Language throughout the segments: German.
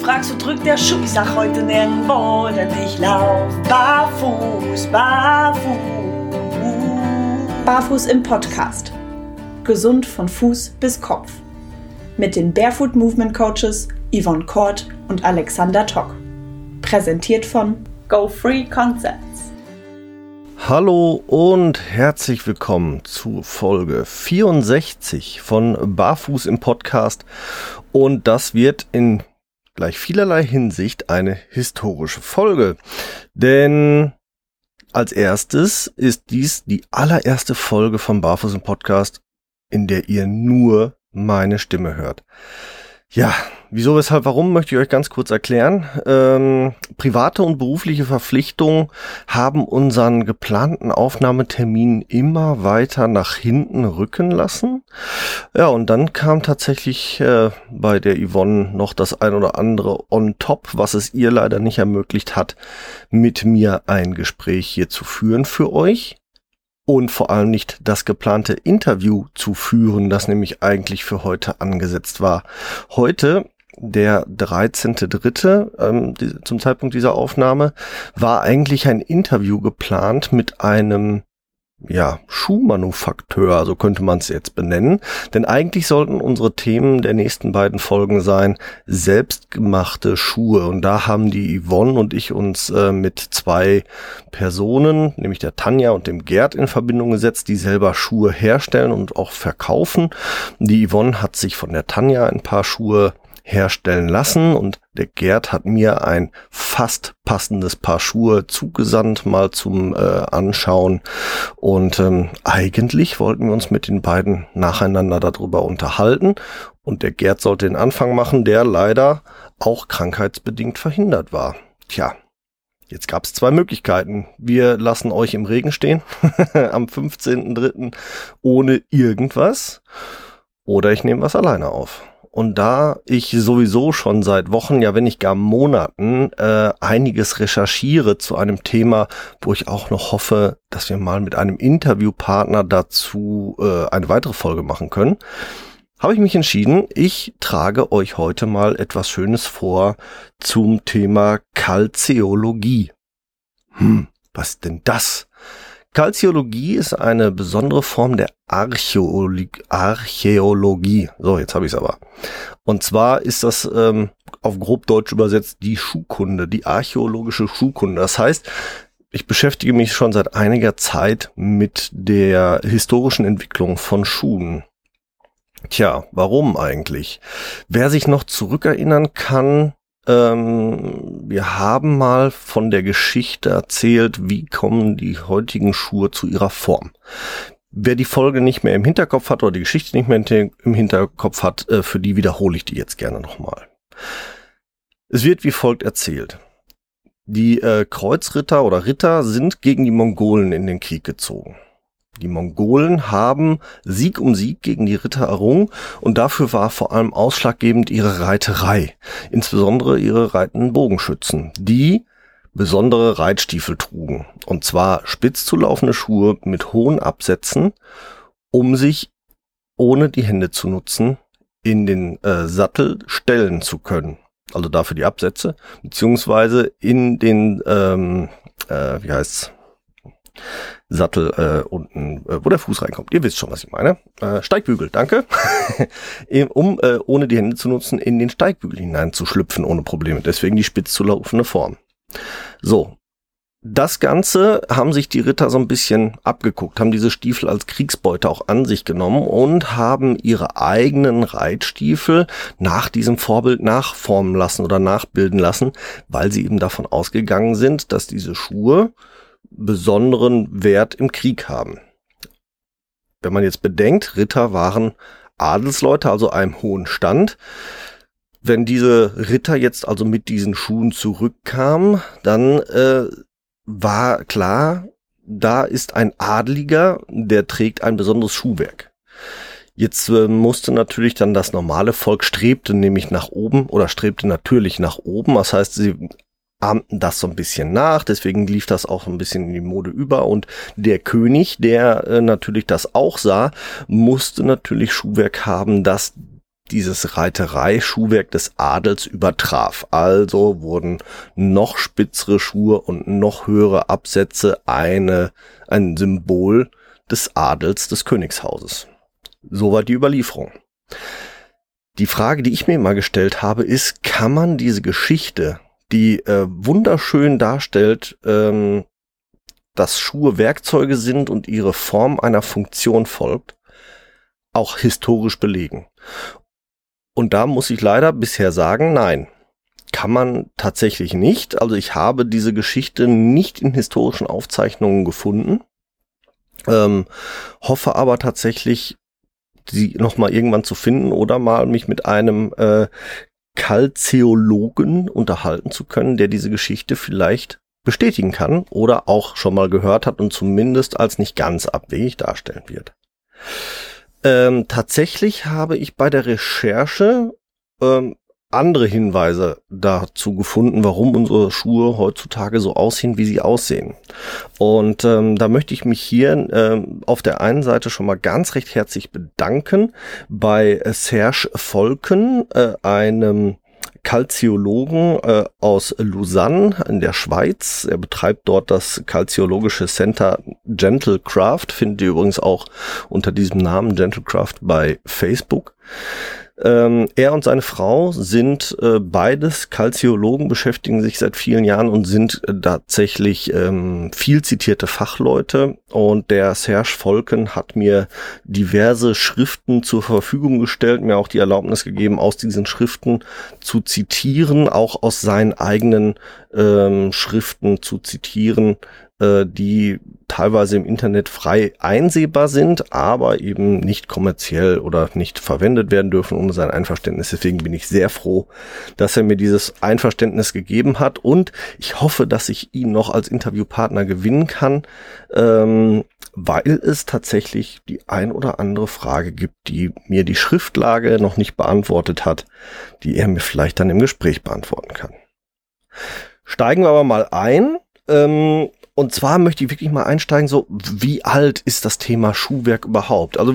fragst, wo drückt der Schuh? Ich sag heute nirgendwo, denn ich lauf barfuß, barfuß. Barfuß im Podcast. Gesund von Fuß bis Kopf. Mit den Barefoot Movement Coaches Yvonne Kort und Alexander Tock. Präsentiert von Go Free Concepts. Hallo und herzlich willkommen zu Folge 64 von Barfuß im Podcast. Und das wird in gleich vielerlei Hinsicht eine historische Folge. Denn als erstes ist dies die allererste Folge vom Barfuß im Podcast, in der ihr nur meine Stimme hört. Ja, wieso, weshalb, warum, möchte ich euch ganz kurz erklären. Ähm, private und berufliche Verpflichtungen haben unseren geplanten Aufnahmetermin immer weiter nach hinten rücken lassen. Ja, und dann kam tatsächlich äh, bei der Yvonne noch das ein oder andere on top, was es ihr leider nicht ermöglicht hat, mit mir ein Gespräch hier zu führen für euch und vor allem nicht das geplante Interview zu führen, das nämlich eigentlich für heute angesetzt war. Heute der 13.3. Ähm, zum Zeitpunkt dieser Aufnahme war eigentlich ein Interview geplant mit einem ja, Schuhmanufakteur, so könnte man es jetzt benennen. Denn eigentlich sollten unsere Themen der nächsten beiden Folgen sein, selbstgemachte Schuhe. Und da haben die Yvonne und ich uns äh, mit zwei Personen, nämlich der Tanja und dem Gerd in Verbindung gesetzt, die selber Schuhe herstellen und auch verkaufen. Die Yvonne hat sich von der Tanja ein paar Schuhe herstellen lassen und der Gerd hat mir ein fast passendes Paar Schuhe zugesandt, mal zum äh, Anschauen. Und ähm, eigentlich wollten wir uns mit den beiden nacheinander darüber unterhalten. Und der Gerd sollte den Anfang machen, der leider auch krankheitsbedingt verhindert war. Tja, Jetzt gab es zwei Möglichkeiten. Wir lassen euch im Regen stehen am 15.03. ohne irgendwas. Oder ich nehme was alleine auf. Und da ich sowieso schon seit Wochen, ja wenn nicht gar Monaten, äh, einiges recherchiere zu einem Thema, wo ich auch noch hoffe, dass wir mal mit einem Interviewpartner dazu äh, eine weitere Folge machen können, habe ich mich entschieden, ich trage euch heute mal etwas Schönes vor zum Thema Kalzeologie. Hm, was denn das? Kalziologie ist eine besondere Form der Archäologie. Archäologie. So, jetzt habe ich es aber. Und zwar ist das ähm, auf grob Deutsch übersetzt die Schuhkunde, die archäologische Schuhkunde. Das heißt, ich beschäftige mich schon seit einiger Zeit mit der historischen Entwicklung von Schuhen. Tja, warum eigentlich? Wer sich noch zurückerinnern kann, ähm, wir haben mal von der Geschichte erzählt, wie kommen die heutigen Schuhe zu ihrer Form. Wer die Folge nicht mehr im Hinterkopf hat oder die Geschichte nicht mehr im Hinterkopf hat, äh, für die wiederhole ich die jetzt gerne nochmal. Es wird wie folgt erzählt. Die äh, Kreuzritter oder Ritter sind gegen die Mongolen in den Krieg gezogen. Die Mongolen haben Sieg um Sieg gegen die Ritter errungen und dafür war vor allem ausschlaggebend ihre Reiterei, insbesondere ihre reitenden Bogenschützen, die besondere Reitstiefel trugen, und zwar spitz zulaufende Schuhe mit hohen Absätzen, um sich ohne die Hände zu nutzen in den äh, Sattel stellen zu können. Also dafür die Absätze, beziehungsweise in den, ähm, äh, wie heißt's, Sattel äh, unten, äh, wo der Fuß reinkommt. Ihr wisst schon, was ich meine. Äh, Steigbügel, danke. um äh, ohne die Hände zu nutzen, in den Steigbügel hineinzuschlüpfen ohne Probleme. Deswegen die spitz zu laufende Form. So. Das Ganze haben sich die Ritter so ein bisschen abgeguckt, haben diese Stiefel als Kriegsbeute auch an sich genommen und haben ihre eigenen Reitstiefel nach diesem Vorbild nachformen lassen oder nachbilden lassen, weil sie eben davon ausgegangen sind, dass diese Schuhe besonderen Wert im Krieg haben. Wenn man jetzt bedenkt, Ritter waren Adelsleute, also einem hohen Stand. Wenn diese Ritter jetzt also mit diesen Schuhen zurückkamen, dann äh, war klar, da ist ein Adliger, der trägt ein besonderes Schuhwerk. Jetzt äh, musste natürlich dann das normale Volk strebte nämlich nach oben oder strebte natürlich nach oben. Das heißt, sie ahmten das so ein bisschen nach, deswegen lief das auch ein bisschen in die Mode über und der König, der äh, natürlich das auch sah, musste natürlich Schuhwerk haben, das dieses Reiterei-Schuhwerk des Adels übertraf. Also wurden noch spitzere Schuhe und noch höhere Absätze eine, ein Symbol des Adels des Königshauses. So war die Überlieferung. Die Frage, die ich mir mal gestellt habe, ist, kann man diese Geschichte, die äh, wunderschön darstellt, ähm, dass Schuhe Werkzeuge sind und ihre Form einer Funktion folgt, auch historisch belegen. Und da muss ich leider bisher sagen, nein, kann man tatsächlich nicht. Also ich habe diese Geschichte nicht in historischen Aufzeichnungen gefunden. Ähm, hoffe aber tatsächlich, sie nochmal irgendwann zu finden oder mal mich mit einem äh, Kalzeologen unterhalten zu können, der diese Geschichte vielleicht bestätigen kann oder auch schon mal gehört hat und zumindest als nicht ganz abwegig darstellen wird. Ähm, tatsächlich habe ich bei der Recherche ähm, andere Hinweise dazu gefunden, warum unsere Schuhe heutzutage so aussehen, wie sie aussehen. Und ähm, da möchte ich mich hier ähm, auf der einen Seite schon mal ganz recht herzlich bedanken bei Serge Volken, äh, einem Kalziologen äh, aus Lausanne in der Schweiz. Er betreibt dort das kalziologische Center Gentle Craft, findet ihr übrigens auch unter diesem Namen Gentle Craft bei Facebook. Ähm, er und seine Frau sind äh, beides Kalziologen, beschäftigen sich seit vielen Jahren und sind äh, tatsächlich ähm, viel zitierte Fachleute. Und der Serge Volken hat mir diverse Schriften zur Verfügung gestellt, mir auch die Erlaubnis gegeben, aus diesen Schriften zu zitieren, auch aus seinen eigenen ähm, Schriften zu zitieren, äh, die teilweise im Internet frei einsehbar sind, aber eben nicht kommerziell oder nicht verwendet werden dürfen ohne sein Einverständnis. Deswegen bin ich sehr froh, dass er mir dieses Einverständnis gegeben hat und ich hoffe, dass ich ihn noch als Interviewpartner gewinnen kann, ähm, weil es tatsächlich die ein oder andere Frage gibt, die mir die Schriftlage noch nicht beantwortet hat, die er mir vielleicht dann im Gespräch beantworten kann. Steigen wir aber mal ein. Ähm, und zwar möchte ich wirklich mal einsteigen, so wie alt ist das Thema Schuhwerk überhaupt? Also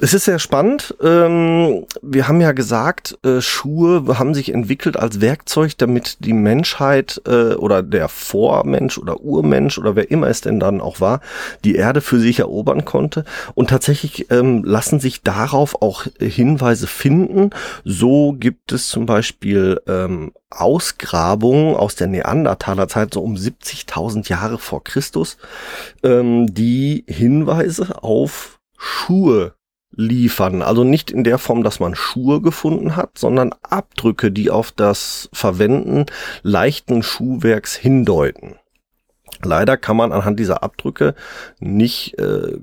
es ist sehr spannend. Ähm, wir haben ja gesagt, äh, Schuhe haben sich entwickelt als Werkzeug, damit die Menschheit äh, oder der Vormensch oder Urmensch oder wer immer es denn dann auch war, die Erde für sich erobern konnte. Und tatsächlich ähm, lassen sich darauf auch Hinweise finden. So gibt es zum Beispiel ähm, Ausgrabungen aus der Neandertalerzeit, so um 70.000 Jahre vor Christus, die Hinweise auf Schuhe liefern. Also nicht in der Form, dass man Schuhe gefunden hat, sondern Abdrücke, die auf das Verwenden leichten Schuhwerks hindeuten. Leider kann man anhand dieser Abdrücke nicht äh,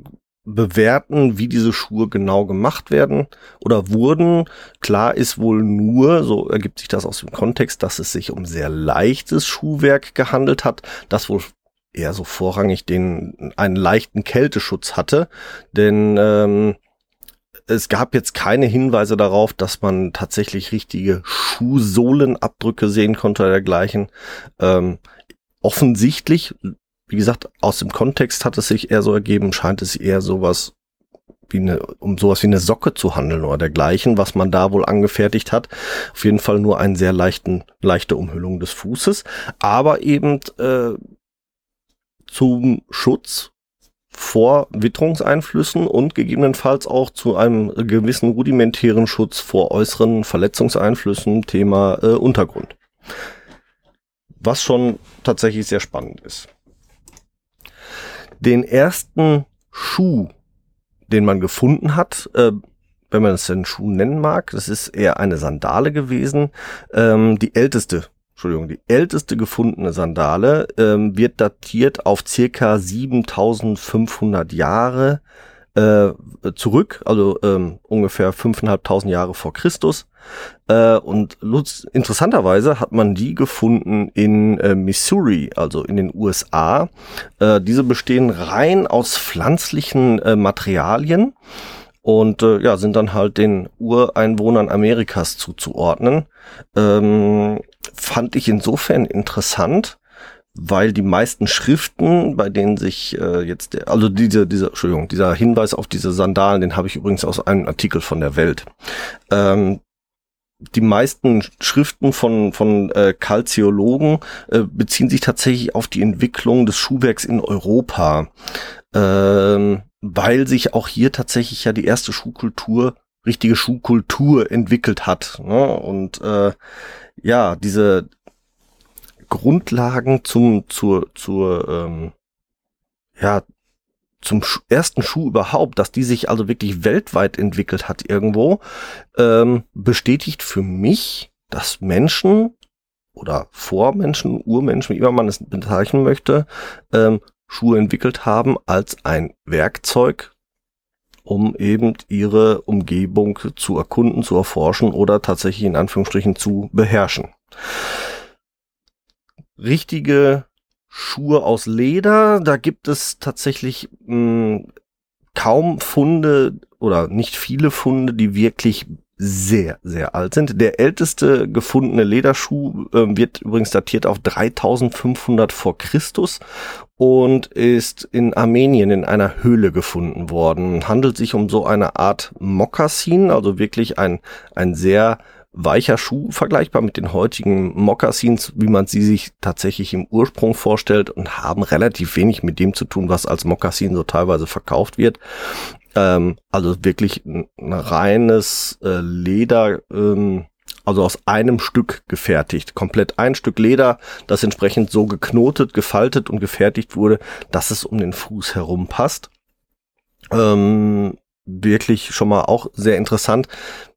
bewerten, wie diese Schuhe genau gemacht werden oder wurden. Klar ist wohl nur, so ergibt sich das aus dem Kontext, dass es sich um sehr leichtes Schuhwerk gehandelt hat, das wohl eher so vorrangig den einen leichten Kälteschutz hatte, denn ähm, es gab jetzt keine Hinweise darauf, dass man tatsächlich richtige Schuhsohlenabdrücke sehen konnte oder dergleichen. Ähm, offensichtlich, wie gesagt, aus dem Kontext hat es sich eher so ergeben, scheint es eher sowas wie eine, um sowas wie eine Socke zu handeln oder dergleichen, was man da wohl angefertigt hat. Auf jeden Fall nur einen sehr leichten, leichte Umhüllung des Fußes, aber eben äh, zum Schutz vor Witterungseinflüssen und gegebenenfalls auch zu einem gewissen rudimentären Schutz vor äußeren Verletzungseinflüssen, Thema äh, Untergrund. Was schon tatsächlich sehr spannend ist. Den ersten Schuh, den man gefunden hat, äh, wenn man es einen Schuh nennen mag, das ist eher eine Sandale gewesen, ähm, die älteste Entschuldigung, die älteste gefundene Sandale ähm, wird datiert auf circa 7500 Jahre äh, zurück, also ähm, ungefähr 5.500 Jahre vor Christus. Äh, und interessanterweise hat man die gefunden in äh, Missouri, also in den USA. Äh, diese bestehen rein aus pflanzlichen äh, Materialien und äh, ja, sind dann halt den Ureinwohnern Amerikas zuzuordnen. Ähm, fand ich insofern interessant, weil die meisten Schriften, bei denen sich äh, jetzt, der, also diese, dieser, Entschuldigung, dieser Hinweis auf diese Sandalen, den habe ich übrigens aus einem Artikel von der Welt. Ähm, die meisten Schriften von, von äh, Kalziologen äh, beziehen sich tatsächlich auf die Entwicklung des Schuhwerks in Europa, ähm, weil sich auch hier tatsächlich ja die erste Schuhkultur, richtige Schuhkultur entwickelt hat. Ne? Und äh, ja, diese Grundlagen zum, zur, zur, ähm, ja, zum ersten Schuh überhaupt, dass die sich also wirklich weltweit entwickelt hat irgendwo, ähm, bestätigt für mich, dass Menschen oder Vormenschen, Urmenschen, wie immer man es bezeichnen möchte, ähm, Schuhe entwickelt haben als ein Werkzeug, um eben ihre Umgebung zu erkunden, zu erforschen oder tatsächlich in Anführungsstrichen zu beherrschen. Richtige Schuhe aus Leder. Da gibt es tatsächlich mh, hm, kaum Funde oder nicht viele Funde, die wirklich sehr, sehr alt sind. Der älteste gefundene Lederschuh äh, wird übrigens datiert auf 3500 vor Christus und ist in Armenien in einer Höhle gefunden worden. Handelt sich um so eine Art Mokassin, also wirklich ein, ein sehr weicher Schuh vergleichbar mit den heutigen Moccasins, wie man sie sich tatsächlich im Ursprung vorstellt und haben relativ wenig mit dem zu tun, was als Moccasin so teilweise verkauft wird. Ähm, also wirklich ein, ein reines äh, Leder, ähm, also aus einem Stück gefertigt. Komplett ein Stück Leder, das entsprechend so geknotet, gefaltet und gefertigt wurde, dass es um den Fuß herum passt. Ähm, wirklich schon mal auch sehr interessant,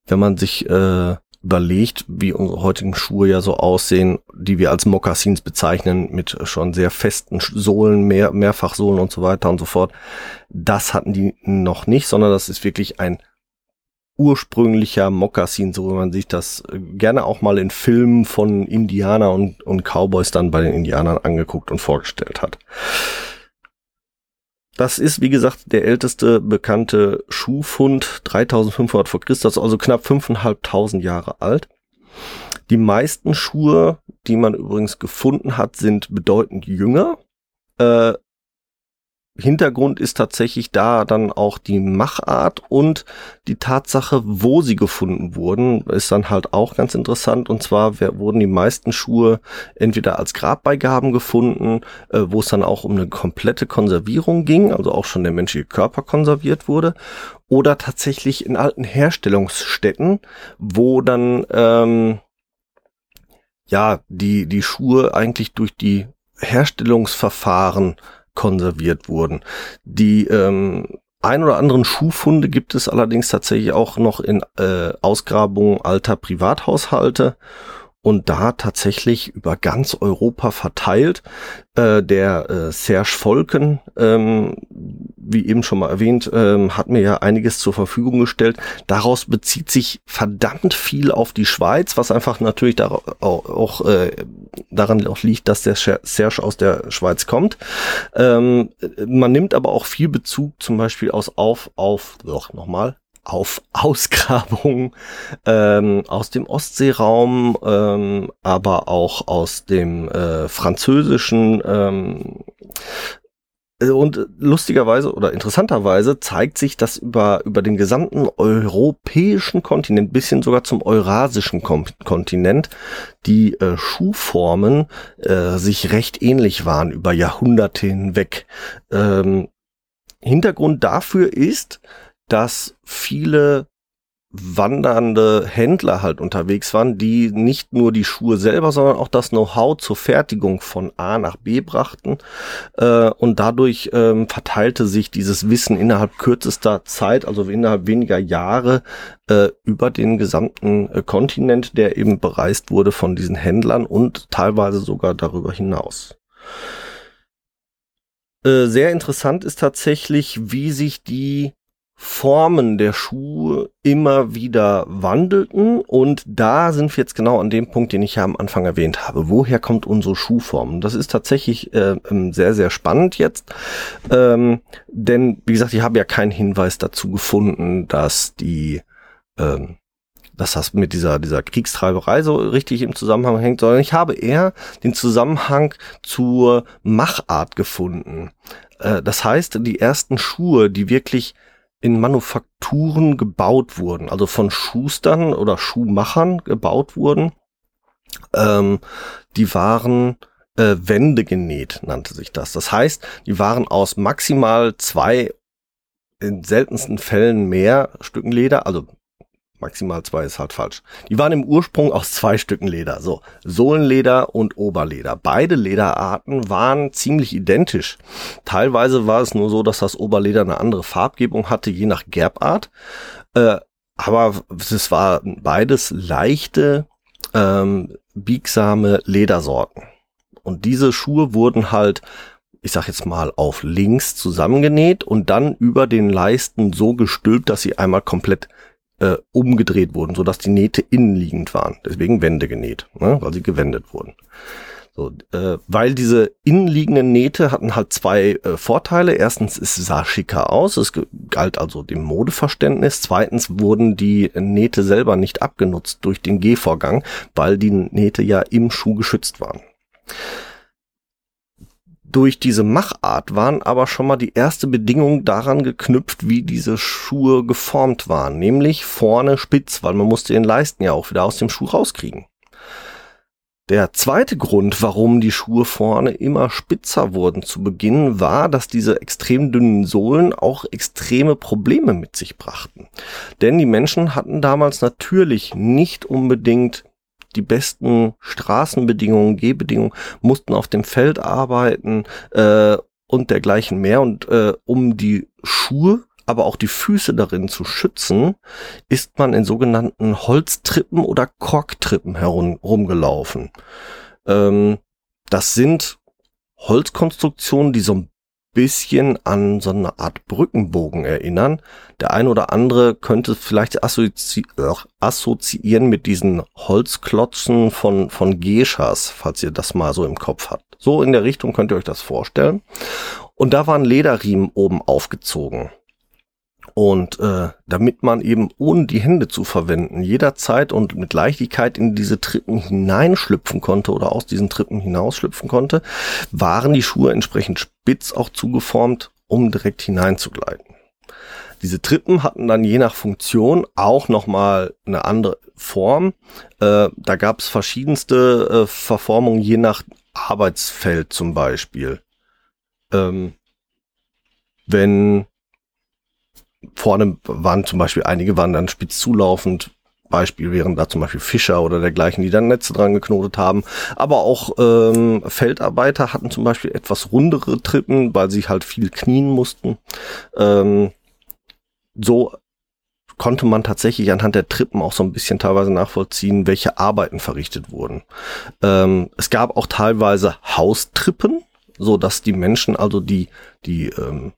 wenn man sich äh, überlegt, wie unsere heutigen Schuhe ja so aussehen, die wir als Mokassins bezeichnen, mit schon sehr festen Sohlen, mehr, Mehrfachsohlen und so weiter und so fort. Das hatten die noch nicht, sondern das ist wirklich ein ursprünglicher Mokassin, so wie man sich das äh, gerne auch mal in Filmen von Indianer und, und Cowboys dann bei den Indianern angeguckt und vorgestellt hat. Das ist, wie gesagt, der älteste bekannte Schuhfund, 3500 vor Christus, also knapp 5.500 Jahre alt. Die meisten Schuhe, die man übrigens gefunden hat, sind bedeutend jünger. Äh, Hintergrund ist tatsächlich da dann auch die Machart und die Tatsache, wo sie gefunden wurden, ist dann halt auch ganz interessant. Und zwar wurden die meisten Schuhe entweder als Grabbeigaben gefunden, äh, wo es dann auch um eine komplette Konservierung ging, also auch schon der menschliche Körper konserviert wurde, oder tatsächlich in alten Herstellungsstätten, wo dann ähm, ja die die Schuhe eigentlich durch die Herstellungsverfahren konserviert wurden. Die ähm, ein oder anderen Schuhfunde gibt es allerdings tatsächlich auch noch in äh, Ausgrabungen alter Privathaushalte und da tatsächlich über ganz Europa verteilt. Äh, der äh, Serge Volken, ähm, wie eben schon mal erwähnt, ähm, hat mir ja einiges zur Verfügung gestellt. Daraus bezieht sich verdammt viel auf die Schweiz, was einfach natürlich da auch, auch äh, daran auch liegt, dass der Serge aus der Schweiz kommt. Ähm, man nimmt aber auch viel Bezug zum Beispiel aus auf auf doch nochmal auf Ausgrabungen ähm, aus dem Ostseeraum, ähm, aber auch aus dem äh, französischen ähm, äh, und lustigerweise oder interessanterweise zeigt sich, dass über, über den gesamten europäischen Kontinent, bisschen sogar zum eurasischen Kontinent, die äh, Schuhformen äh, sich recht ähnlich waren über Jahrhunderte hinweg. Ähm, Hintergrund dafür ist, dass viele wandernde Händler halt unterwegs waren, die nicht nur die Schuhe selber, sondern auch das Know-how zur Fertigung von A nach B brachten. Äh, und dadurch ähm, verteilte sich dieses Wissen innerhalb kürzester Zeit, also innerhalb weniger Jahre, äh, über den gesamten äh, Kontinent, der eben bereist wurde von diesen Händlern und teilweise sogar darüber hinaus. Äh, sehr interessant ist tatsächlich, wie sich die Formen der Schuhe immer wieder wandelten und da sind wir jetzt genau an dem Punkt, den ich ja am Anfang erwähnt habe. Woher kommt unsere Schuhform? Das ist tatsächlich äh, ähm, sehr, sehr spannend jetzt, ähm, denn wie gesagt, ich habe ja keinen Hinweis dazu gefunden, dass die ähm, dass das mit dieser, dieser Kriegstreiberei so richtig im Zusammenhang hängt, sondern ich habe eher den Zusammenhang zur Machart gefunden. Äh, das heißt, die ersten Schuhe, die wirklich in Manufakturen gebaut wurden, also von Schustern oder Schuhmachern gebaut wurden, ähm, die waren äh, Wände genäht, nannte sich das. Das heißt, die waren aus maximal zwei, in seltensten Fällen mehr Stücken Leder, also maximal zwei ist halt falsch. Die waren im Ursprung aus zwei Stücken Leder, so Sohlenleder und Oberleder. Beide Lederarten waren ziemlich identisch. Teilweise war es nur so, dass das Oberleder eine andere Farbgebung hatte, je nach Gerbart. Äh, aber es war beides leichte, ähm, biegsame Ledersorten. Und diese Schuhe wurden halt, ich sag jetzt mal, auf links zusammengenäht und dann über den Leisten so gestülpt, dass sie einmal komplett äh, umgedreht wurden, sodass die Nähte innenliegend waren. Deswegen Wände genäht, ne, weil sie gewendet wurden. So, äh, weil diese innenliegenden Nähte hatten halt zwei äh, Vorteile. Erstens, es sah schicker aus, es galt also dem Modeverständnis. Zweitens wurden die Nähte selber nicht abgenutzt durch den Gehvorgang, weil die Nähte ja im Schuh geschützt waren. Durch diese Machart waren aber schon mal die erste Bedingung daran geknüpft, wie diese Schuhe geformt waren, nämlich vorne spitz, weil man musste den Leisten ja auch wieder aus dem Schuh rauskriegen. Der zweite Grund, warum die Schuhe vorne immer spitzer wurden zu Beginn, war, dass diese extrem dünnen Sohlen auch extreme Probleme mit sich brachten. Denn die Menschen hatten damals natürlich nicht unbedingt die besten Straßenbedingungen, Gehbedingungen, mussten auf dem Feld arbeiten äh, und dergleichen mehr. Und äh, um die Schuhe, aber auch die Füße darin zu schützen, ist man in sogenannten Holztrippen oder Korktrippen herumgelaufen. Ähm, das sind Holzkonstruktionen, die so ein bisschen an so eine Art Brückenbogen erinnern. Der ein oder andere könnte vielleicht assozi äh, assoziieren mit diesen Holzklotzen von, von Geishas, falls ihr das mal so im Kopf habt. So in der Richtung könnt ihr euch das vorstellen. Und da waren Lederriemen oben aufgezogen. Und äh, damit man eben ohne die Hände zu verwenden jederzeit und mit Leichtigkeit in diese Trippen hineinschlüpfen konnte oder aus diesen Trippen hinausschlüpfen konnte, waren die Schuhe entsprechend spitz auch zugeformt, um direkt hineinzugleiten. Diese Trippen hatten dann je nach Funktion auch nochmal eine andere Form. Äh, da gab es verschiedenste äh, Verformungen je nach Arbeitsfeld zum Beispiel. Ähm, wenn vorne waren zum Beispiel einige waren dann spitz zulaufend. Beispiel wären da zum Beispiel Fischer oder dergleichen, die dann Netze dran geknotet haben. Aber auch ähm, Feldarbeiter hatten zum Beispiel etwas rundere Trippen, weil sie halt viel knien mussten. Ähm, so konnte man tatsächlich anhand der Trippen auch so ein bisschen teilweise nachvollziehen, welche Arbeiten verrichtet wurden. Ähm, es gab auch teilweise Haustrippen, so dass die Menschen also die die ähm,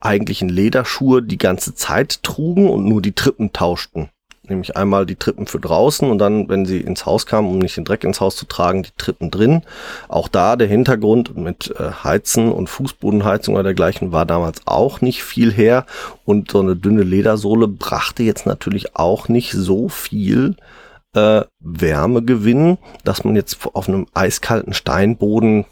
eigentlichen Lederschuhe die ganze Zeit trugen und nur die Trippen tauschten. Nämlich einmal die Trippen für draußen und dann, wenn sie ins Haus kamen, um nicht den Dreck ins Haus zu tragen, die Trippen drin. Auch da der Hintergrund mit äh, Heizen und Fußbodenheizung oder dergleichen war damals auch nicht viel her. Und so eine dünne Ledersohle brachte jetzt natürlich auch nicht so viel äh, Wärmegewinn, dass man jetzt auf einem eiskalten Steinboden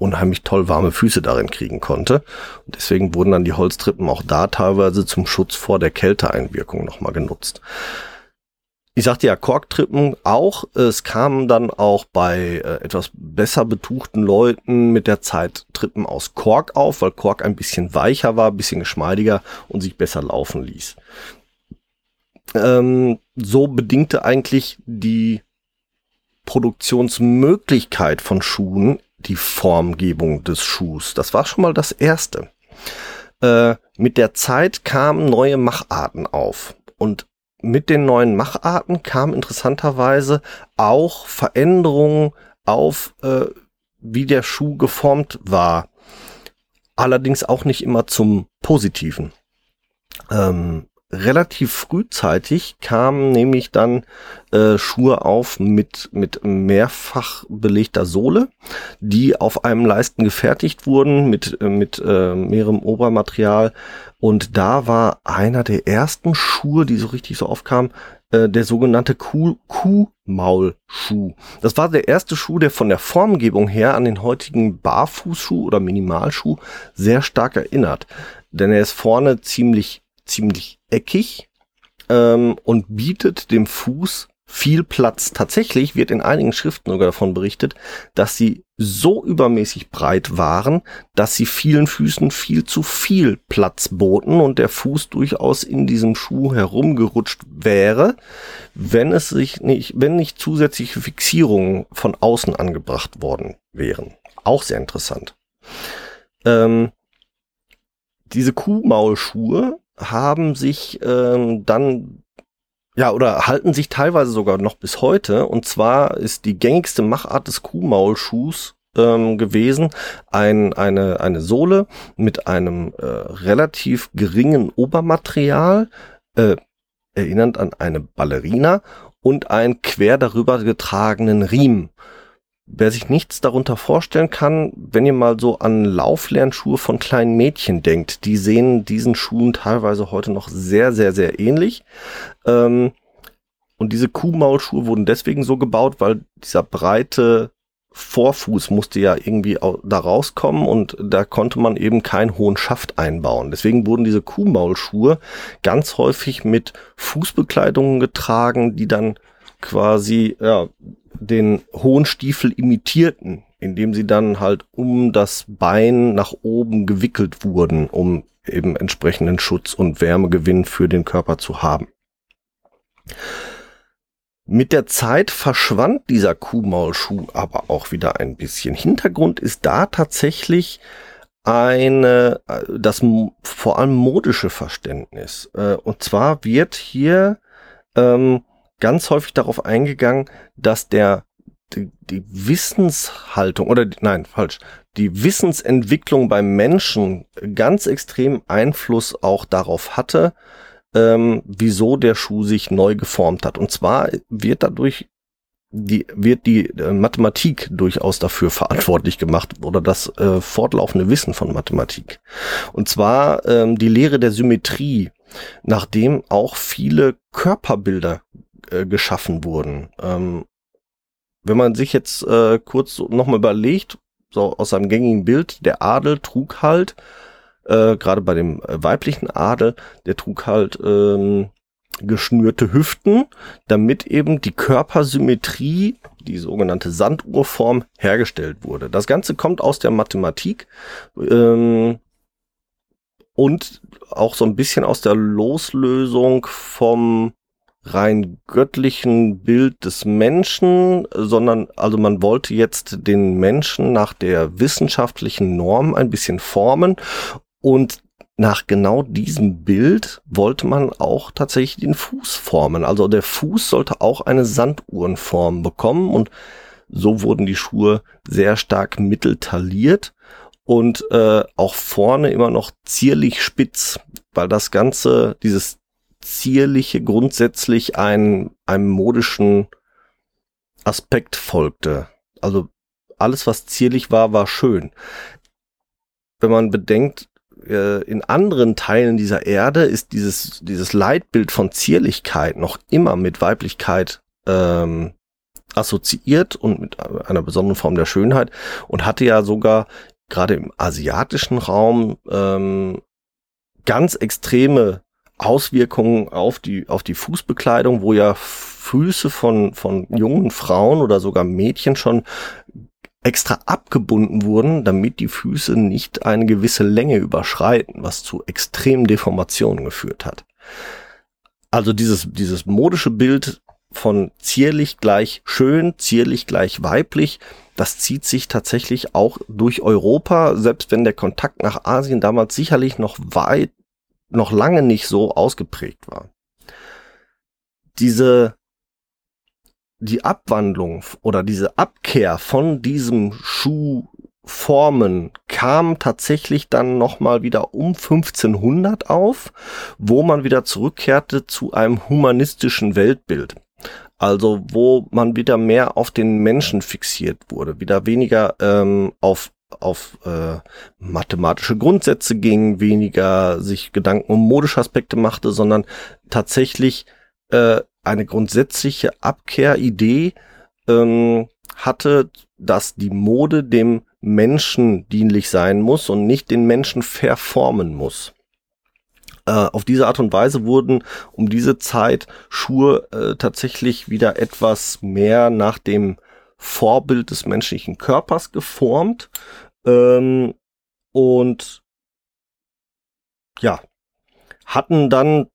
unheimlich toll warme Füße darin kriegen konnte. Und deswegen wurden dann die Holztrippen auch da teilweise zum Schutz vor der Kälteeinwirkung nochmal genutzt. Ich sagte ja Korktrippen auch. Es kamen dann auch bei äh, etwas besser betuchten Leuten mit der Zeit Trippen aus Kork auf, weil Kork ein bisschen weicher war, ein bisschen geschmeidiger und sich besser laufen ließ. Ähm, so bedingte eigentlich die Produktionsmöglichkeit von Schuhen die Formgebung des Schuhs. Das war schon mal das Erste. Äh, mit der Zeit kamen neue Macharten auf. Und mit den neuen Macharten kam interessanterweise auch Veränderungen auf, äh, wie der Schuh geformt war. Allerdings auch nicht immer zum Positiven. Ähm, relativ frühzeitig kamen nämlich dann äh, Schuhe auf mit, mit mehrfach belegter Sohle, die auf einem Leisten gefertigt wurden mit, äh, mit äh, mehrerem Obermaterial. Und da war einer der ersten Schuhe, die so richtig so aufkamen, äh, der sogenannte Kuh Kuhmaulschuh. Das war der erste Schuh, der von der Formgebung her an den heutigen Barfußschuh oder Minimalschuh sehr stark erinnert. Denn er ist vorne ziemlich, ziemlich eckig ähm, und bietet dem Fuß viel Platz. Tatsächlich wird in einigen Schriften sogar davon berichtet, dass sie so übermäßig breit waren, dass sie vielen Füßen viel zu viel Platz boten und der Fuß durchaus in diesem Schuh herumgerutscht wäre, wenn es sich nicht, wenn nicht zusätzliche Fixierungen von außen angebracht worden wären. Auch sehr interessant. Ähm, diese Kuhmaulschuhe haben sich ähm, dann ja, oder halten sich teilweise sogar noch bis heute. Und zwar ist die gängigste Machart des Kuhmaulschuhs ähm, gewesen ein, eine, eine Sohle mit einem äh, relativ geringen Obermaterial, äh, erinnernd an eine Ballerina und einen quer darüber getragenen Riemen. Wer sich nichts darunter vorstellen kann, wenn ihr mal so an Lauflernschuhe von kleinen Mädchen denkt, die sehen diesen Schuhen teilweise heute noch sehr, sehr, sehr ähnlich. Ähm, und diese Kuhmaulschuhe wurden deswegen so gebaut, weil dieser breite Vorfuß musste ja irgendwie da rauskommen und da konnte man eben keinen hohen Schaft einbauen. Deswegen wurden diese Kuhmaulschuhe ganz häufig mit Fußbekleidungen getragen, die dann quasi ja, den hohen Stiefel imitierten, indem sie dann halt um das Bein nach oben gewickelt wurden, um eben entsprechenden Schutz und Wärmegewinn für den Körper zu haben. Mit der Zeit verschwand dieser Kuhmaulschuh aber auch wieder ein bisschen. Hintergrund ist da tatsächlich eine, das vor allem modische Verständnis. Äh, und zwar wird hier ähm, ganz häufig darauf eingegangen, dass der die, die Wissenshaltung oder nein, falsch, die Wissensentwicklung beim Menschen ganz extrem Einfluss auch darauf hatte, ähm, wieso der Schuh sich neu geformt hat. Und zwar wird dadurch die wird die äh, Mathematik durchaus dafür verantwortlich gemacht oder das äh, fortlaufende Wissen von Mathematik. Und zwar ähm, die Lehre der Symmetrie, nachdem auch viele Körperbilder äh, geschaffen wurden. Ähm, wenn man sich jetzt äh, kurz nochmal überlegt, so aus einem gängigen Bild, der Adel trug halt, äh, gerade bei dem äh, weiblichen Adel, der trug halt ähm, geschnürte Hüften, damit eben die Körpersymmetrie, die sogenannte Sanduhrform, hergestellt wurde. Das Ganze kommt aus der Mathematik ähm, und auch so ein bisschen aus der Loslösung vom rein göttlichen Bild des Menschen, sondern also man wollte jetzt den Menschen nach der wissenschaftlichen Norm ein bisschen formen und nach genau diesem Bild wollte man auch tatsächlich den Fuß formen. Also der Fuß sollte auch eine Sanduhrenform bekommen und so wurden die Schuhe sehr stark mitteltaliert und äh, auch vorne immer noch zierlich spitz, weil das Ganze, dieses zierliche grundsätzlich ein, einem modischen Aspekt folgte. Also alles, was zierlich war, war schön. Wenn man bedenkt, äh, in anderen Teilen dieser Erde ist dieses, dieses Leitbild von Zierlichkeit noch immer mit Weiblichkeit ähm, assoziiert und mit einer besonderen Form der Schönheit und hatte ja sogar gerade im asiatischen Raum ähm, ganz extreme Auswirkungen auf die, auf die Fußbekleidung, wo ja Füße von, von jungen Frauen oder sogar Mädchen schon extra abgebunden wurden, damit die Füße nicht eine gewisse Länge überschreiten, was zu extremen Deformationen geführt hat. Also dieses, dieses modische Bild von zierlich gleich schön, zierlich gleich weiblich, das zieht sich tatsächlich auch durch Europa, selbst wenn der Kontakt nach Asien damals sicherlich noch weit noch lange nicht so ausgeprägt war. Diese die Abwandlung oder diese Abkehr von diesem Schuhformen kam tatsächlich dann nochmal wieder um 1500 auf, wo man wieder zurückkehrte zu einem humanistischen Weltbild. Also wo man wieder mehr auf den Menschen fixiert wurde, wieder weniger ähm, auf auf äh, mathematische Grundsätze ging, weniger sich Gedanken um modische Aspekte machte, sondern tatsächlich äh, eine grundsätzliche Abkehridee ähm, hatte, dass die Mode dem Menschen dienlich sein muss und nicht den Menschen verformen muss. Äh, auf diese Art und Weise wurden um diese Zeit Schuhe äh, tatsächlich wieder etwas mehr nach dem Vorbild des menschlichen Körpers geformt ähm, und ja, hatten dann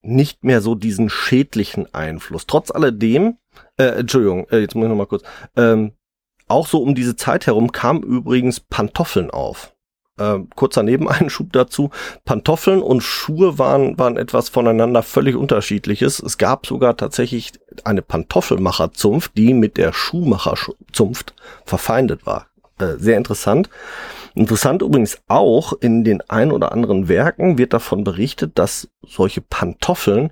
nicht mehr so diesen schädlichen Einfluss. Trotz alledem, äh, Entschuldigung, äh, jetzt muss ich noch mal kurz, ähm, auch so um diese Zeit herum kamen übrigens Pantoffeln auf. Äh, kurzer Nebeneinschub dazu. Pantoffeln und Schuhe waren, waren etwas voneinander völlig unterschiedliches. Es gab sogar tatsächlich eine Pantoffelmacherzunft, die mit der Schuhmacherzunft verfeindet war. Äh, sehr interessant. Interessant übrigens auch in den ein oder anderen Werken wird davon berichtet, dass solche Pantoffeln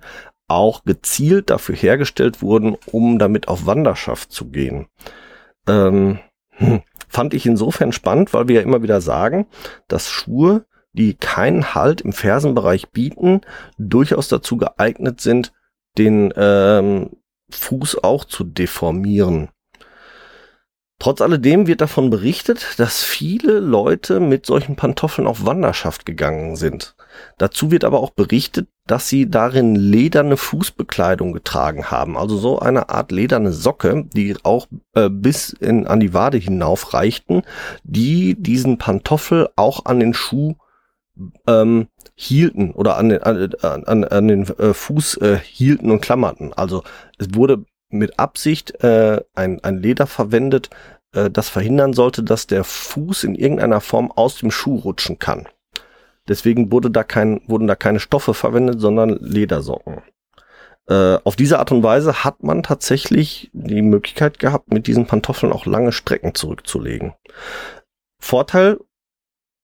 auch gezielt dafür hergestellt wurden, um damit auf Wanderschaft zu gehen. Ähm, fand ich insofern spannend, weil wir ja immer wieder sagen, dass Schuhe, die keinen Halt im Fersenbereich bieten, durchaus dazu geeignet sind, den ähm, Fuß auch zu deformieren. Trotz alledem wird davon berichtet, dass viele Leute mit solchen Pantoffeln auf Wanderschaft gegangen sind. Dazu wird aber auch berichtet, dass sie darin lederne Fußbekleidung getragen haben, also so eine Art lederne Socke, die auch äh, bis in, an die Wade hinauf reichten, die diesen Pantoffel auch an den Schuh ähm, hielten oder an den, an, an, an den äh, Fuß äh, hielten und klammerten. Also es wurde mit Absicht äh, ein, ein Leder verwendet, äh, das verhindern sollte, dass der Fuß in irgendeiner Form aus dem Schuh rutschen kann. Deswegen wurde da kein, wurden da keine Stoffe verwendet, sondern Ledersocken. Äh, auf diese Art und Weise hat man tatsächlich die Möglichkeit gehabt, mit diesen Pantoffeln auch lange Strecken zurückzulegen. Vorteil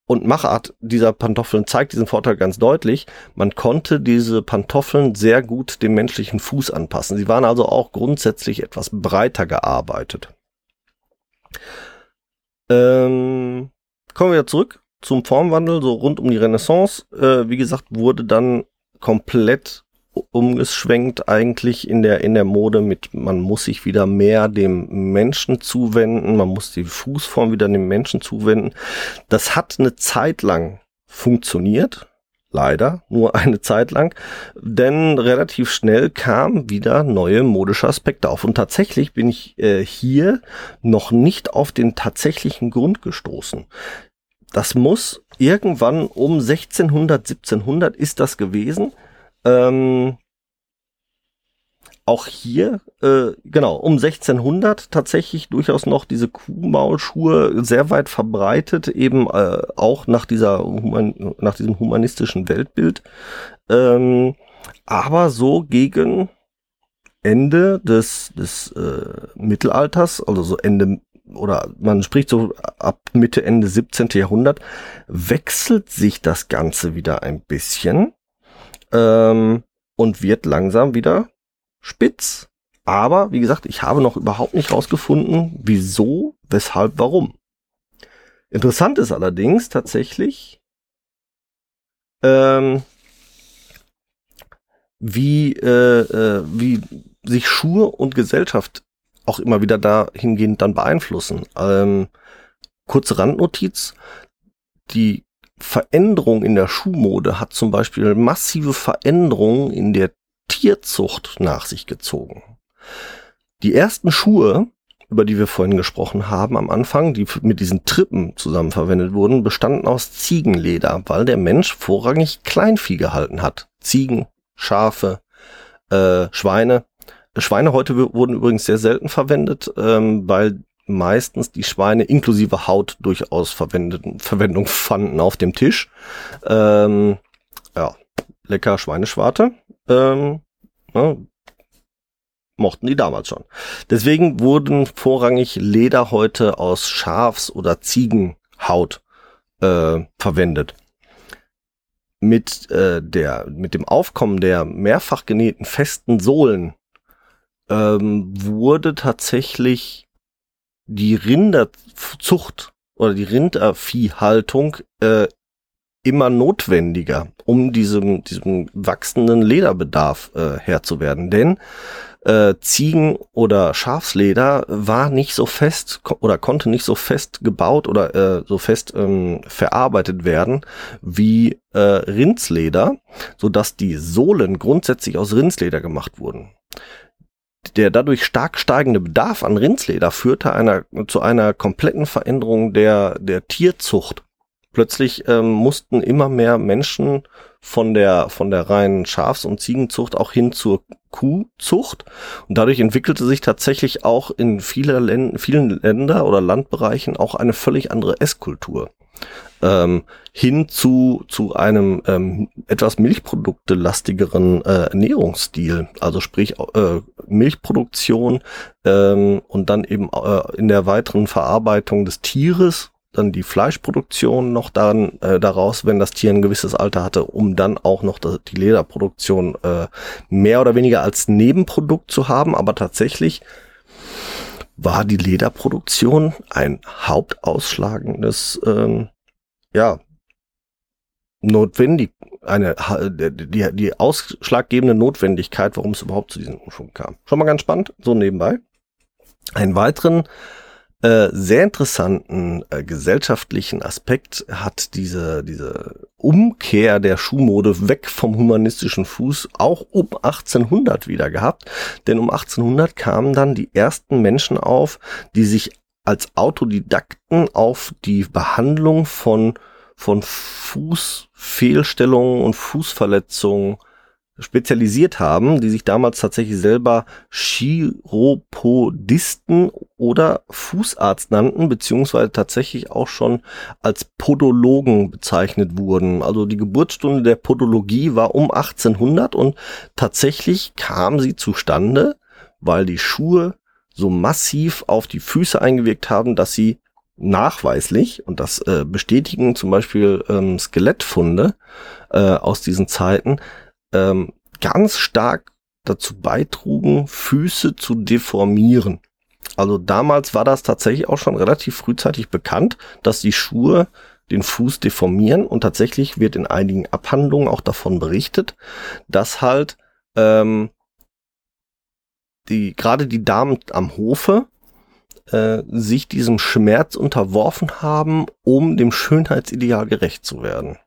und Machart dieser Pantoffeln zeigt diesen Vorteil ganz deutlich. Man konnte diese Pantoffeln sehr gut dem menschlichen Fuß anpassen. Sie waren also auch grundsätzlich etwas breiter gearbeitet. Ähm, kommen wir zurück zum Formwandel, so rund um die Renaissance. Äh, wie gesagt, wurde dann komplett umgeschwenkt eigentlich in der, in der Mode mit, man muss sich wieder mehr dem Menschen zuwenden, man muss die Fußform wieder dem Menschen zuwenden. Das hat eine Zeit lang funktioniert. Leider nur eine Zeit lang, denn relativ schnell kamen wieder neue modische Aspekte auf. Und tatsächlich bin ich äh, hier noch nicht auf den tatsächlichen Grund gestoßen. Das muss irgendwann um 1600, 1700 ist das gewesen ähm, auch hier, äh, genau, um 1600 tatsächlich durchaus noch diese Kuhmaulschuhe sehr weit verbreitet, eben äh, auch nach dieser human nach diesem humanistischen Weltbild. Ähm, aber so gegen Ende des, des äh, Mittelalters, also so Ende oder man spricht so ab Mitte, Ende 17. Jahrhundert, wechselt sich das Ganze wieder ein bisschen ähm, und wird langsam wieder spitz. Aber wie gesagt, ich habe noch überhaupt nicht rausgefunden, wieso, weshalb, warum. Interessant ist allerdings tatsächlich, ähm, wie, äh, äh, wie sich Schuhe und Gesellschaft auch immer wieder dahingehend dann beeinflussen. Ähm, kurze Randnotiz. Die Veränderung in der Schuhmode hat zum Beispiel massive Veränderungen in der Tierzucht nach sich gezogen. Die ersten Schuhe, über die wir vorhin gesprochen haben am Anfang, die mit diesen Trippen zusammen verwendet wurden, bestanden aus Ziegenleder, weil der Mensch vorrangig Kleinvieh gehalten hat. Ziegen, Schafe, äh, Schweine. Schweine heute wurden übrigens sehr selten verwendet, ähm, weil meistens die Schweine inklusive Haut durchaus Verwendung fanden auf dem Tisch. Ähm, ja, lecker Schweineschwarte. Ähm, ne, mochten die damals schon. Deswegen wurden vorrangig Lederhäute aus Schafs- oder Ziegenhaut äh, verwendet. Mit, äh, der, mit dem Aufkommen der mehrfach genähten festen Sohlen ähm, wurde tatsächlich die Rinderzucht oder die Rinderviehhaltung äh, immer notwendiger, um diesem, diesem wachsenden Lederbedarf äh, Herr zu werden. Denn äh, Ziegen- oder Schafsleder war nicht so fest ko oder konnte nicht so fest gebaut oder äh, so fest ähm, verarbeitet werden wie äh, Rindsleder, so dass die Sohlen grundsätzlich aus Rindsleder gemacht wurden. Der dadurch stark steigende Bedarf an Rindsleder führte einer, zu einer kompletten Veränderung der, der Tierzucht. Plötzlich ähm, mussten immer mehr Menschen von der, von der reinen Schafs- und Ziegenzucht auch hin zur Kuhzucht. Und dadurch entwickelte sich tatsächlich auch in viele Län vielen Länder oder Landbereichen auch eine völlig andere Esskultur. Ähm, hin zu, zu einem ähm, etwas milchproduktelastigeren äh, Ernährungsstil, also sprich äh, Milchproduktion ähm, und dann eben äh, in der weiteren Verarbeitung des Tieres dann die Fleischproduktion noch dann äh, daraus, wenn das Tier ein gewisses Alter hatte, um dann auch noch die Lederproduktion äh, mehr oder weniger als Nebenprodukt zu haben. Aber tatsächlich war die Lederproduktion ein hauptausschlagendes, ähm, ja, notwendig, eine, die, die ausschlaggebende Notwendigkeit, warum es überhaupt zu diesem Umschwung kam. Schon mal ganz spannend, so nebenbei. Einen weiteren äh, sehr interessanten äh, gesellschaftlichen Aspekt hat diese, diese Umkehr der Schuhmode weg vom humanistischen Fuß auch um 1800 wieder gehabt. Denn um 1800 kamen dann die ersten Menschen auf, die sich als Autodidakten auf die Behandlung von, von Fußfehlstellungen und Fußverletzungen spezialisiert haben, die sich damals tatsächlich selber Chiropodisten oder Fußarzt nannten, beziehungsweise tatsächlich auch schon als Podologen bezeichnet wurden. Also die Geburtsstunde der Podologie war um 1800 und tatsächlich kam sie zustande, weil die Schuhe so massiv auf die Füße eingewirkt haben, dass sie nachweislich, und das äh, bestätigen zum Beispiel ähm, Skelettfunde äh, aus diesen Zeiten, ähm, ganz stark dazu beitrugen, Füße zu deformieren. Also damals war das tatsächlich auch schon relativ frühzeitig bekannt, dass die Schuhe den Fuß deformieren und tatsächlich wird in einigen Abhandlungen auch davon berichtet, dass halt ähm, die gerade die Damen am Hofe äh, sich diesem Schmerz unterworfen haben, um dem Schönheitsideal gerecht zu werden.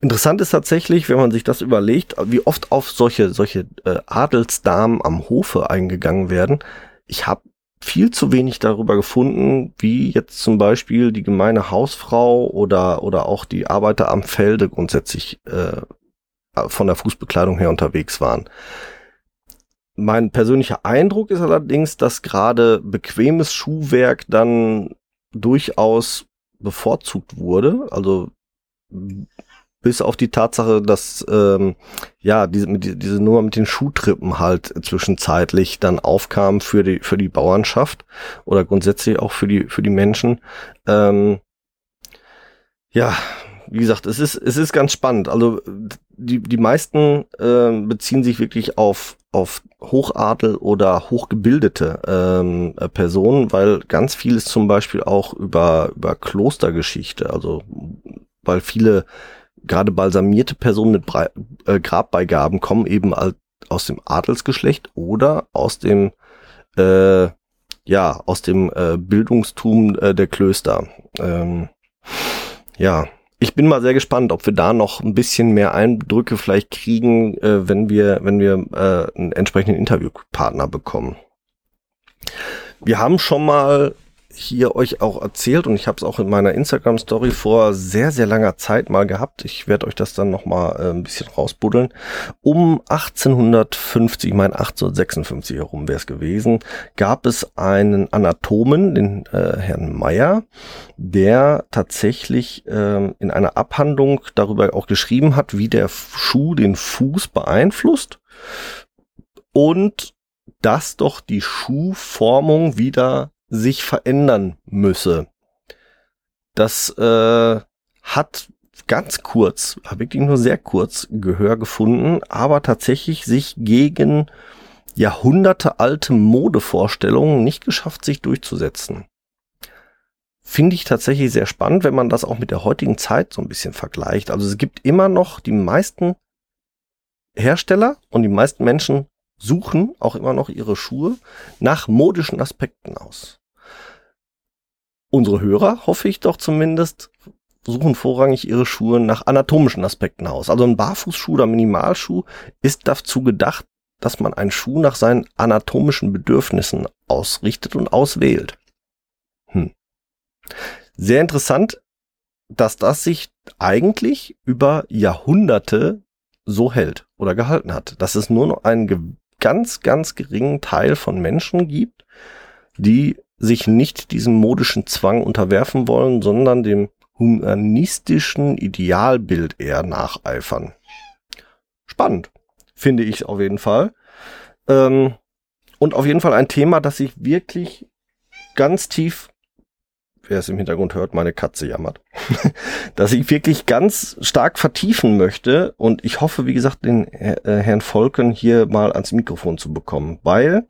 Interessant ist tatsächlich, wenn man sich das überlegt, wie oft auf solche, solche äh, Adelsdamen am Hofe eingegangen werden. Ich habe viel zu wenig darüber gefunden, wie jetzt zum Beispiel die gemeine Hausfrau oder, oder auch die Arbeiter am Felde grundsätzlich äh, von der Fußbekleidung her unterwegs waren. Mein persönlicher Eindruck ist allerdings, dass gerade bequemes Schuhwerk dann durchaus bevorzugt wurde. Also bis auf die Tatsache, dass ähm, ja diese, diese Nummer mit den Schuhtrippen halt zwischenzeitlich dann aufkam für die für die Bauernschaft oder grundsätzlich auch für die für die Menschen. Ähm, ja, wie gesagt, es ist es ist ganz spannend. Also die die meisten äh, beziehen sich wirklich auf auf Hochadel oder hochgebildete ähm, Personen, weil ganz vieles zum Beispiel auch über über Klostergeschichte, also weil viele gerade balsamierte Personen mit Brei äh, Grabbeigaben kommen eben aus dem Adelsgeschlecht oder aus dem äh, ja aus dem äh, Bildungstum äh, der Klöster. Ähm, ja, ich bin mal sehr gespannt, ob wir da noch ein bisschen mehr Eindrücke vielleicht kriegen, äh, wenn wir wenn wir äh, einen entsprechenden Interviewpartner bekommen. Wir haben schon mal hier euch auch erzählt und ich habe es auch in meiner Instagram Story vor sehr sehr langer Zeit mal gehabt. Ich werde euch das dann noch mal äh, ein bisschen rausbuddeln. Um 1850, ich meine 1856 herum wäre es gewesen, gab es einen Anatomen, den äh, Herrn Meyer, der tatsächlich äh, in einer Abhandlung darüber auch geschrieben hat, wie der Schuh den Fuß beeinflusst und dass doch die Schuhformung wieder sich verändern müsse. Das äh, hat ganz kurz, wirklich nur sehr kurz Gehör gefunden, aber tatsächlich sich gegen Jahrhunderte alte Modevorstellungen nicht geschafft, sich durchzusetzen. finde ich tatsächlich sehr spannend, wenn man das auch mit der heutigen Zeit so ein bisschen vergleicht. Also es gibt immer noch die meisten Hersteller und die meisten Menschen suchen auch immer noch ihre Schuhe nach modischen Aspekten aus. Unsere Hörer, hoffe ich doch zumindest, suchen vorrangig ihre Schuhe nach anatomischen Aspekten aus. Also ein Barfußschuh oder Minimalschuh ist dazu gedacht, dass man einen Schuh nach seinen anatomischen Bedürfnissen ausrichtet und auswählt. Hm. Sehr interessant, dass das sich eigentlich über Jahrhunderte so hält oder gehalten hat. Dass es nur noch einen ganz, ganz geringen Teil von Menschen gibt, die sich nicht diesem modischen Zwang unterwerfen wollen, sondern dem humanistischen Idealbild eher nacheifern. Spannend, finde ich auf jeden Fall. Ähm, und auf jeden Fall ein Thema, das sich wirklich ganz tief, wer es im Hintergrund hört, meine Katze jammert, dass ich wirklich ganz stark vertiefen möchte. Und ich hoffe, wie gesagt, den äh, Herrn Volken hier mal ans Mikrofon zu bekommen, weil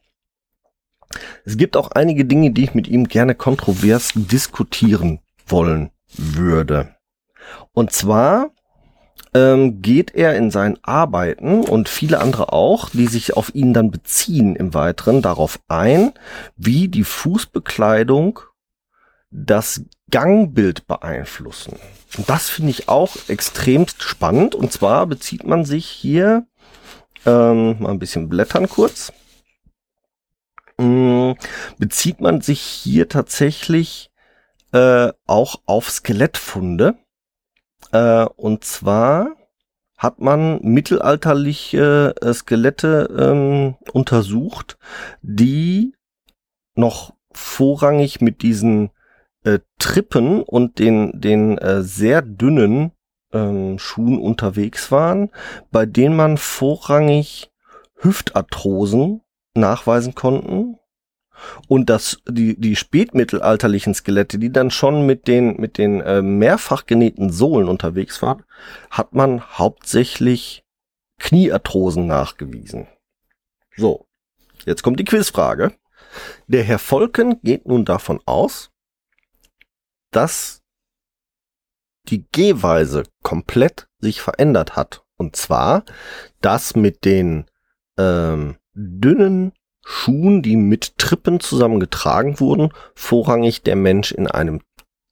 es gibt auch einige Dinge, die ich mit ihm gerne kontrovers diskutieren wollen würde. Und zwar ähm, geht er in seinen Arbeiten und viele andere auch, die sich auf ihn dann beziehen im Weiteren, darauf ein, wie die Fußbekleidung das Gangbild beeinflussen. Und das finde ich auch extremst spannend. Und zwar bezieht man sich hier ähm, mal ein bisschen blättern kurz. Bezieht man sich hier tatsächlich äh, auch auf Skelettfunde. Äh, und zwar hat man mittelalterliche äh, Skelette ähm, untersucht, die noch vorrangig mit diesen äh, Trippen und den, den äh, sehr dünnen ähm, Schuhen unterwegs waren, bei denen man vorrangig Hüftarthrosen nachweisen konnten und das die die spätmittelalterlichen Skelette, die dann schon mit den mit den äh, mehrfach genähten Sohlen unterwegs waren, hat man hauptsächlich Kniearthrosen nachgewiesen. So, jetzt kommt die Quizfrage. Der Herr Volken geht nun davon aus, dass die Gehweise komplett sich verändert hat. Und zwar, dass mit den ähm, dünnen Schuhen, die mit Trippen zusammengetragen wurden, vorrangig der Mensch in einem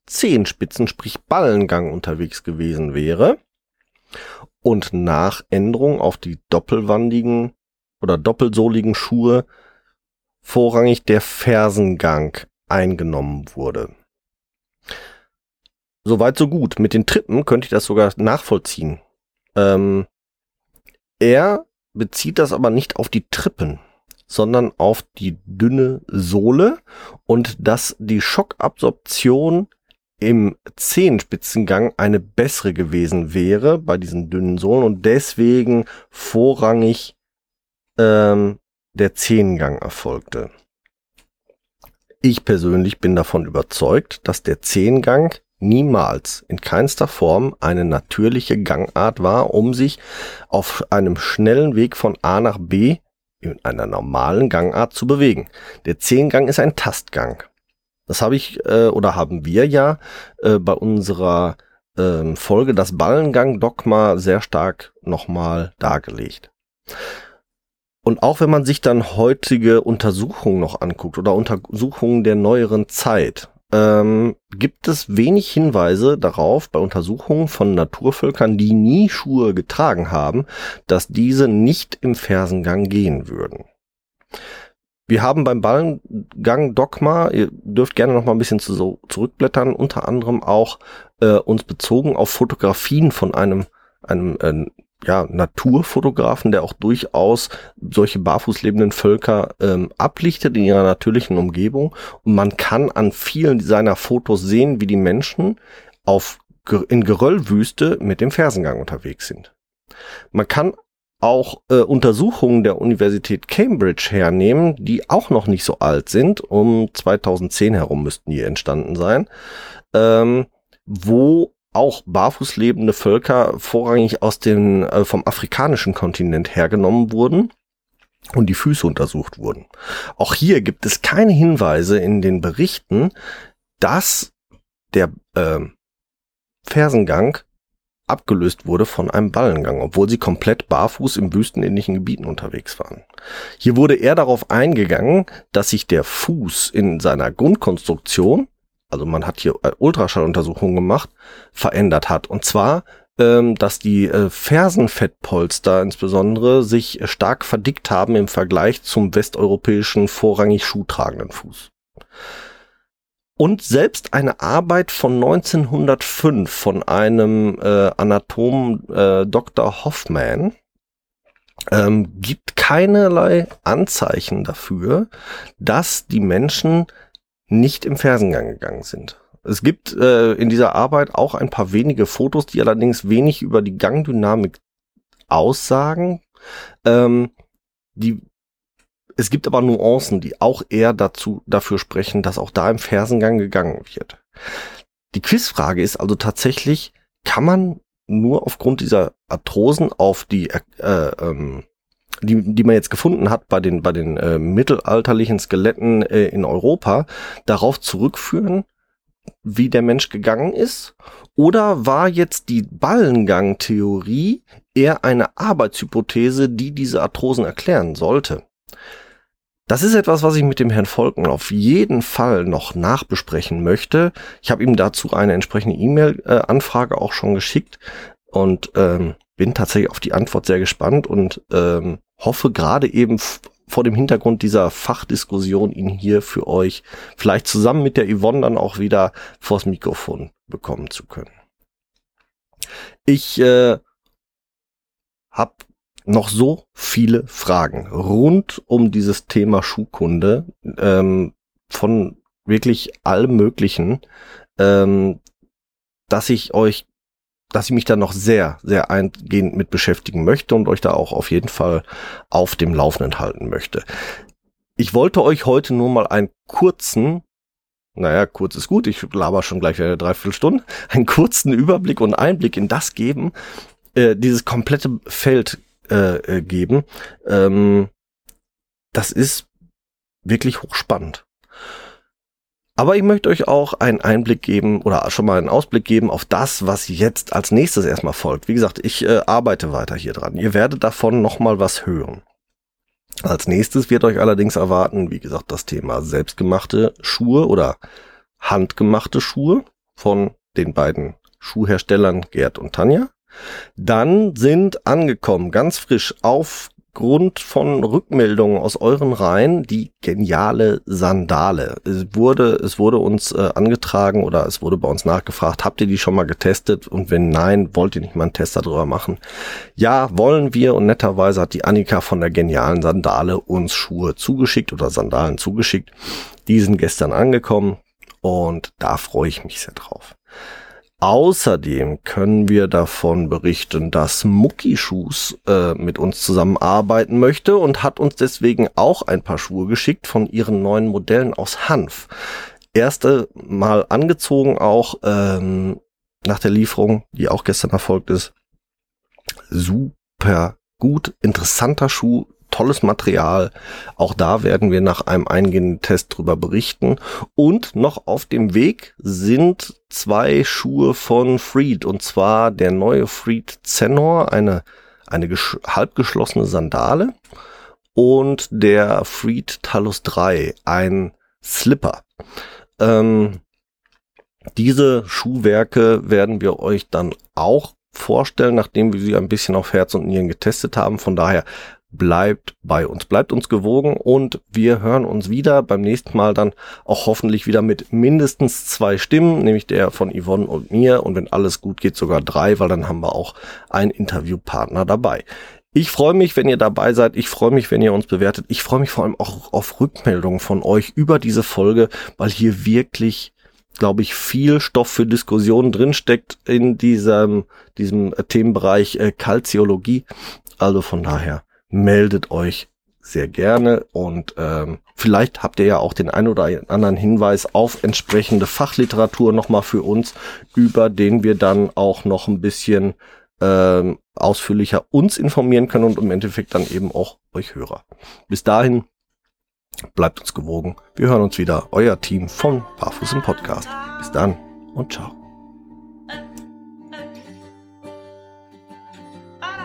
Zehenspitzen, sprich Ballengang unterwegs gewesen wäre und nach Änderung auf die doppelwandigen oder doppelsohligen Schuhe vorrangig der Fersengang eingenommen wurde. Soweit so gut. Mit den Trippen könnte ich das sogar nachvollziehen. Ähm, er bezieht das aber nicht auf die Trippen sondern auf die dünne Sohle und dass die Schockabsorption im Zehenspitzengang eine bessere gewesen wäre bei diesen dünnen Sohlen und deswegen vorrangig ähm, der Zehengang erfolgte. Ich persönlich bin davon überzeugt, dass der Zehengang niemals in keinster Form eine natürliche Gangart war, um sich auf einem schnellen Weg von A nach B in einer normalen Gangart zu bewegen. Der Zehngang ist ein Tastgang. Das habe ich äh, oder haben wir ja äh, bei unserer äh, Folge das Ballengang-Dogma sehr stark nochmal dargelegt. Und auch wenn man sich dann heutige Untersuchungen noch anguckt oder Untersuchungen der neueren Zeit, ähm, gibt es wenig Hinweise darauf bei Untersuchungen von Naturvölkern, die nie Schuhe getragen haben, dass diese nicht im Fersengang gehen würden. Wir haben beim Ballengang Dogma, ihr dürft gerne noch mal ein bisschen zu, so zurückblättern, unter anderem auch äh, uns bezogen auf Fotografien von einem einem äh, ja, Naturfotografen, der auch durchaus solche barfuß lebenden Völker ähm, ablichtet in ihrer natürlichen Umgebung. Und man kann an vielen seiner Fotos sehen, wie die Menschen auf, in Geröllwüste mit dem Fersengang unterwegs sind. Man kann auch äh, Untersuchungen der Universität Cambridge hernehmen, die auch noch nicht so alt sind, um 2010 herum müssten die entstanden sein, ähm, wo auch barfuß lebende Völker vorrangig aus dem äh, vom afrikanischen Kontinent hergenommen wurden und die Füße untersucht wurden. Auch hier gibt es keine Hinweise in den Berichten, dass der äh, Fersengang abgelöst wurde von einem Ballengang, obwohl sie komplett barfuß im wüstenähnlichen Gebieten unterwegs waren. Hier wurde er darauf eingegangen, dass sich der Fuß in seiner Grundkonstruktion, also man hat hier äh, Ultraschalluntersuchungen gemacht, verändert hat. Und zwar, ähm, dass die äh, Fersenfettpolster insbesondere sich stark verdickt haben im Vergleich zum westeuropäischen vorrangig schuhtragenden Fuß. Und selbst eine Arbeit von 1905 von einem äh, Anatom äh, Dr. Hoffman ähm, gibt keinerlei Anzeichen dafür, dass die Menschen nicht im Fersengang gegangen sind. Es gibt äh, in dieser Arbeit auch ein paar wenige Fotos, die allerdings wenig über die Gangdynamik aussagen. Ähm, die es gibt aber Nuancen, die auch eher dazu, dafür sprechen, dass auch da im Fersengang gegangen wird. Die Quizfrage ist also tatsächlich, kann man nur aufgrund dieser Arthrosen auf die, äh, ähm, die, die man jetzt gefunden hat bei den, bei den äh, mittelalterlichen Skeletten äh, in Europa, darauf zurückführen, wie der Mensch gegangen ist? Oder war jetzt die Ballengang-Theorie eher eine Arbeitshypothese, die diese Arthrosen erklären sollte? Das ist etwas, was ich mit dem Herrn Volken auf jeden Fall noch nachbesprechen möchte. Ich habe ihm dazu eine entsprechende E-Mail-Anfrage auch schon geschickt und ähm, bin tatsächlich auf die Antwort sehr gespannt und ähm, hoffe gerade eben vor dem Hintergrund dieser Fachdiskussion ihn hier für euch vielleicht zusammen mit der Yvonne dann auch wieder vors Mikrofon bekommen zu können. Ich äh, habe noch so viele Fragen rund um dieses Thema Schuhkunde ähm, von wirklich allem Möglichen, ähm, dass ich euch, dass ich mich da noch sehr, sehr eingehend mit beschäftigen möchte und euch da auch auf jeden Fall auf dem Laufenden halten möchte. Ich wollte euch heute nur mal einen kurzen naja, kurz ist gut, ich laber schon gleich eine Dreiviertelstunde, einen kurzen Überblick und Einblick in das geben, äh, dieses komplette Feld äh, äh, geben. Ähm, das ist wirklich hochspannend. Aber ich möchte euch auch einen Einblick geben oder schon mal einen Ausblick geben auf das, was jetzt als nächstes erstmal folgt. Wie gesagt, ich äh, arbeite weiter hier dran. Ihr werdet davon nochmal was hören. Als nächstes wird euch allerdings erwarten, wie gesagt, das Thema selbstgemachte Schuhe oder handgemachte Schuhe von den beiden Schuhherstellern Gerd und Tanja. Dann sind angekommen, ganz frisch, aufgrund von Rückmeldungen aus euren Reihen, die geniale Sandale. Es wurde, es wurde uns äh, angetragen oder es wurde bei uns nachgefragt, habt ihr die schon mal getestet? Und wenn nein, wollt ihr nicht mal einen Test darüber machen? Ja, wollen wir und netterweise hat die Annika von der genialen Sandale uns Schuhe zugeschickt oder Sandalen zugeschickt. Die sind gestern angekommen und da freue ich mich sehr drauf. Außerdem können wir davon berichten, dass Muckischuhs äh, mit uns zusammenarbeiten möchte und hat uns deswegen auch ein paar Schuhe geschickt von ihren neuen Modellen aus Hanf. Erste Mal angezogen auch ähm, nach der Lieferung, die auch gestern erfolgt ist. Super gut, interessanter Schuh, tolles Material. Auch da werden wir nach einem eingehenden Test drüber berichten. Und noch auf dem Weg sind zwei Schuhe von Freed. Und zwar der neue Freed Zenor, eine, eine halbgeschlossene Sandale. Und der Freed Talus 3, ein Slipper. Ähm, diese Schuhwerke werden wir euch dann auch vorstellen, nachdem wir sie ein bisschen auf Herz und Nieren getestet haben. Von daher bleibt bei uns, bleibt uns gewogen und wir hören uns wieder beim nächsten Mal dann auch hoffentlich wieder mit mindestens zwei Stimmen, nämlich der von Yvonne und mir und wenn alles gut geht sogar drei, weil dann haben wir auch einen Interviewpartner dabei. Ich freue mich, wenn ihr dabei seid. Ich freue mich, wenn ihr uns bewertet. Ich freue mich vor allem auch auf Rückmeldungen von euch über diese Folge, weil hier wirklich, glaube ich, viel Stoff für Diskussionen drinsteckt in diesem, diesem Themenbereich äh, Kalziologie. Also von daher meldet euch sehr gerne und ähm, vielleicht habt ihr ja auch den ein oder anderen Hinweis auf entsprechende Fachliteratur nochmal für uns, über den wir dann auch noch ein bisschen ähm, ausführlicher uns informieren können und im Endeffekt dann eben auch euch Hörer. Bis dahin bleibt uns gewogen. Wir hören uns wieder. Euer Team von Barfuß im Podcast. Bis dann. und ciao.